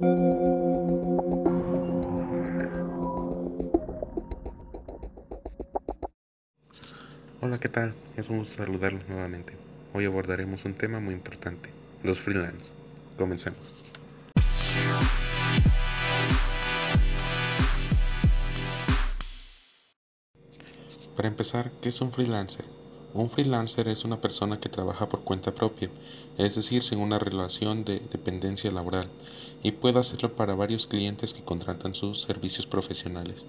Hola, ¿qué tal? Es un gusto saludarlos nuevamente. Hoy abordaremos un tema muy importante, los freelance. Comencemos. Para empezar, ¿qué es un freelancer? Un freelancer es una persona que trabaja por cuenta propia, es decir, sin una relación de dependencia laboral, y puede hacerlo para varios clientes que contratan sus servicios profesionales.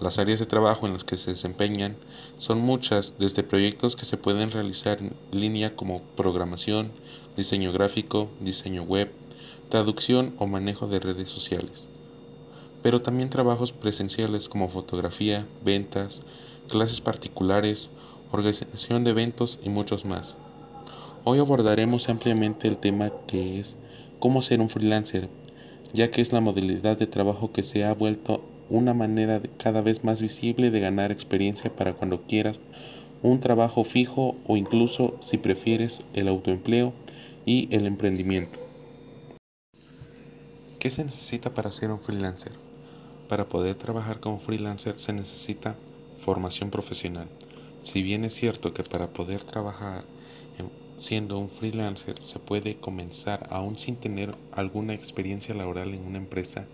Las áreas de trabajo en las que se desempeñan son muchas, desde proyectos que se pueden realizar en línea como programación, diseño gráfico, diseño web, traducción o manejo de redes sociales. Pero también trabajos presenciales como fotografía, ventas, clases particulares, organización de eventos y muchos más. Hoy abordaremos ampliamente el tema que es cómo ser un freelancer, ya que es la modalidad de trabajo que se ha vuelto una manera cada vez más visible de ganar experiencia para cuando quieras un trabajo fijo o incluso si prefieres el autoempleo y el emprendimiento. ¿Qué se necesita para ser un freelancer? Para poder trabajar como freelancer se necesita formación profesional. Si bien es cierto que para poder trabajar siendo un freelancer se puede comenzar aún sin tener alguna experiencia laboral en una empresa,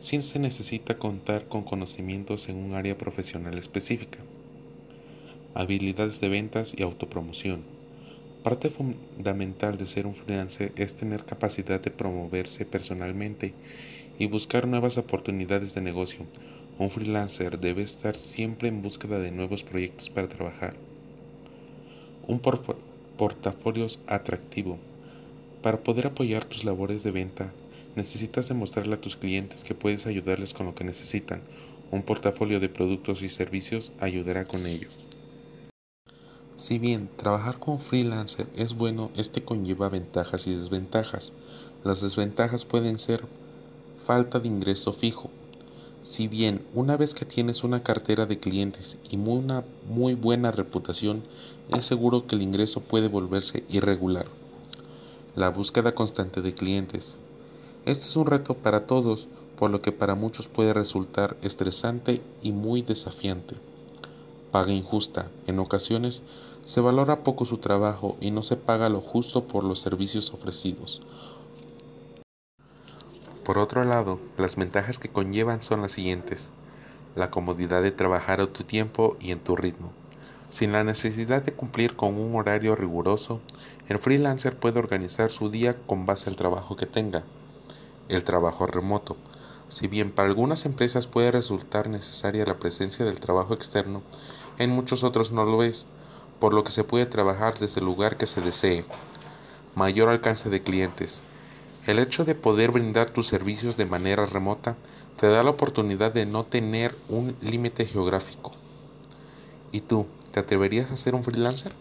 sin se necesita contar con conocimientos en un área profesional específica. Habilidades de ventas y autopromoción. Parte fundamental de ser un freelancer es tener capacidad de promoverse personalmente y buscar nuevas oportunidades de negocio un freelancer debe estar siempre en búsqueda de nuevos proyectos para trabajar. Un portafolio atractivo. Para poder apoyar tus labores de venta, necesitas demostrarle a tus clientes que puedes ayudarles con lo que necesitan. Un portafolio de productos y servicios ayudará con ello. Si bien trabajar como freelancer es bueno, este conlleva ventajas y desventajas. Las desventajas pueden ser falta de ingreso fijo, si bien una vez que tienes una cartera de clientes y una muy buena reputación, es seguro que el ingreso puede volverse irregular. La búsqueda constante de clientes. Este es un reto para todos, por lo que para muchos puede resultar estresante y muy desafiante. Paga injusta. En ocasiones se valora poco su trabajo y no se paga lo justo por los servicios ofrecidos. Por otro lado, las ventajas que conllevan son las siguientes. La comodidad de trabajar a tu tiempo y en tu ritmo. Sin la necesidad de cumplir con un horario riguroso, el freelancer puede organizar su día con base al trabajo que tenga. El trabajo remoto. Si bien para algunas empresas puede resultar necesaria la presencia del trabajo externo, en muchos otros no lo es, por lo que se puede trabajar desde el lugar que se desee. Mayor alcance de clientes. El hecho de poder brindar tus servicios de manera remota te da la oportunidad de no tener un límite geográfico. ¿Y tú, te atreverías a ser un freelancer?